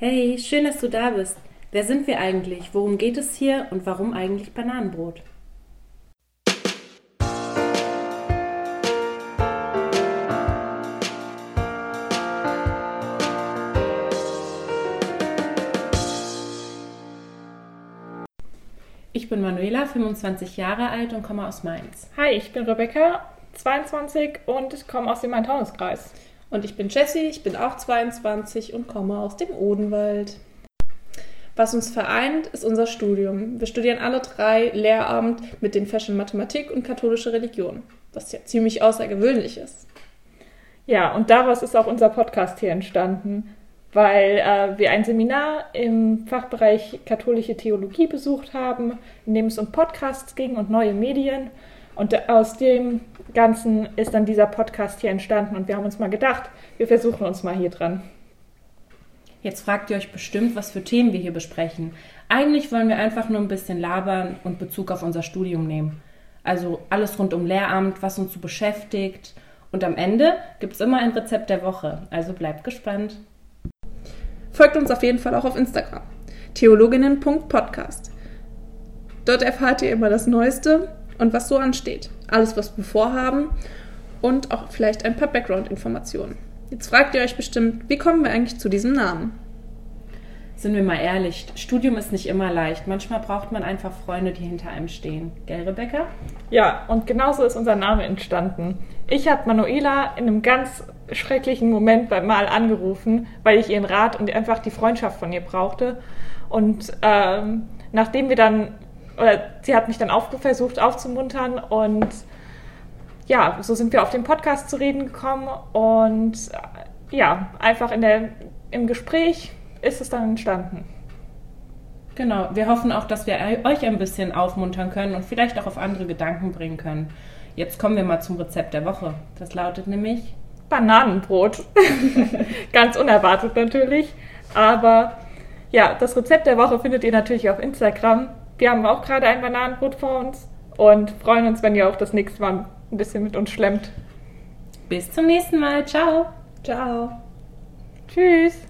Hey, schön, dass du da bist. Wer sind wir eigentlich? Worum geht es hier und warum eigentlich Bananenbrot? Ich bin Manuela, 25 Jahre alt und komme aus Mainz. Hi, ich bin Rebecca, 22 und komme aus dem Main-Taunus-Kreis. Und ich bin Jessie, ich bin auch 22 und komme aus dem Odenwald. Was uns vereint, ist unser Studium. Wir studieren alle drei Lehramt mit den Fächern Mathematik und katholische Religion, was ja ziemlich außergewöhnlich ist. Ja, und daraus ist auch unser Podcast hier entstanden, weil äh, wir ein Seminar im Fachbereich katholische Theologie besucht haben, in dem es um Podcasts ging und neue Medien. Und aus dem Ganzen ist dann dieser Podcast hier entstanden und wir haben uns mal gedacht, wir versuchen uns mal hier dran. Jetzt fragt ihr euch bestimmt, was für Themen wir hier besprechen. Eigentlich wollen wir einfach nur ein bisschen labern und Bezug auf unser Studium nehmen. Also alles rund um Lehramt, was uns so beschäftigt. Und am Ende gibt es immer ein Rezept der Woche. Also bleibt gespannt. Folgt uns auf jeden Fall auch auf Instagram. Theologinnen.podcast. Dort erfahrt ihr immer das Neueste und was so ansteht. Alles, was wir vorhaben und auch vielleicht ein paar Background-Informationen. Jetzt fragt ihr euch bestimmt, wie kommen wir eigentlich zu diesem Namen? Sind wir mal ehrlich, Studium ist nicht immer leicht. Manchmal braucht man einfach Freunde, die hinter einem stehen. Gell, Rebecca? Ja, und genauso ist unser Name entstanden. Ich habe Manuela in einem ganz schrecklichen Moment beim Mal angerufen, weil ich ihren Rat und einfach die Freundschaft von ihr brauchte. Und ähm, nachdem wir dann, oder sie hat mich dann auf, versucht aufzumuntern und ja, so sind wir auf den Podcast zu reden gekommen und äh, ja, einfach in der, im Gespräch ist es dann entstanden. Genau, wir hoffen auch, dass wir euch ein bisschen aufmuntern können und vielleicht auch auf andere Gedanken bringen können. Jetzt kommen wir mal zum Rezept der Woche. Das lautet nämlich Bananenbrot. Ganz unerwartet natürlich. Aber ja, das Rezept der Woche findet ihr natürlich auf Instagram. Wir haben auch gerade ein Bananenbrot vor uns und freuen uns, wenn ihr auch das nächste Mal ein bisschen mit uns schlemmt. Bis zum nächsten Mal. Ciao. Ciao. Tschüss.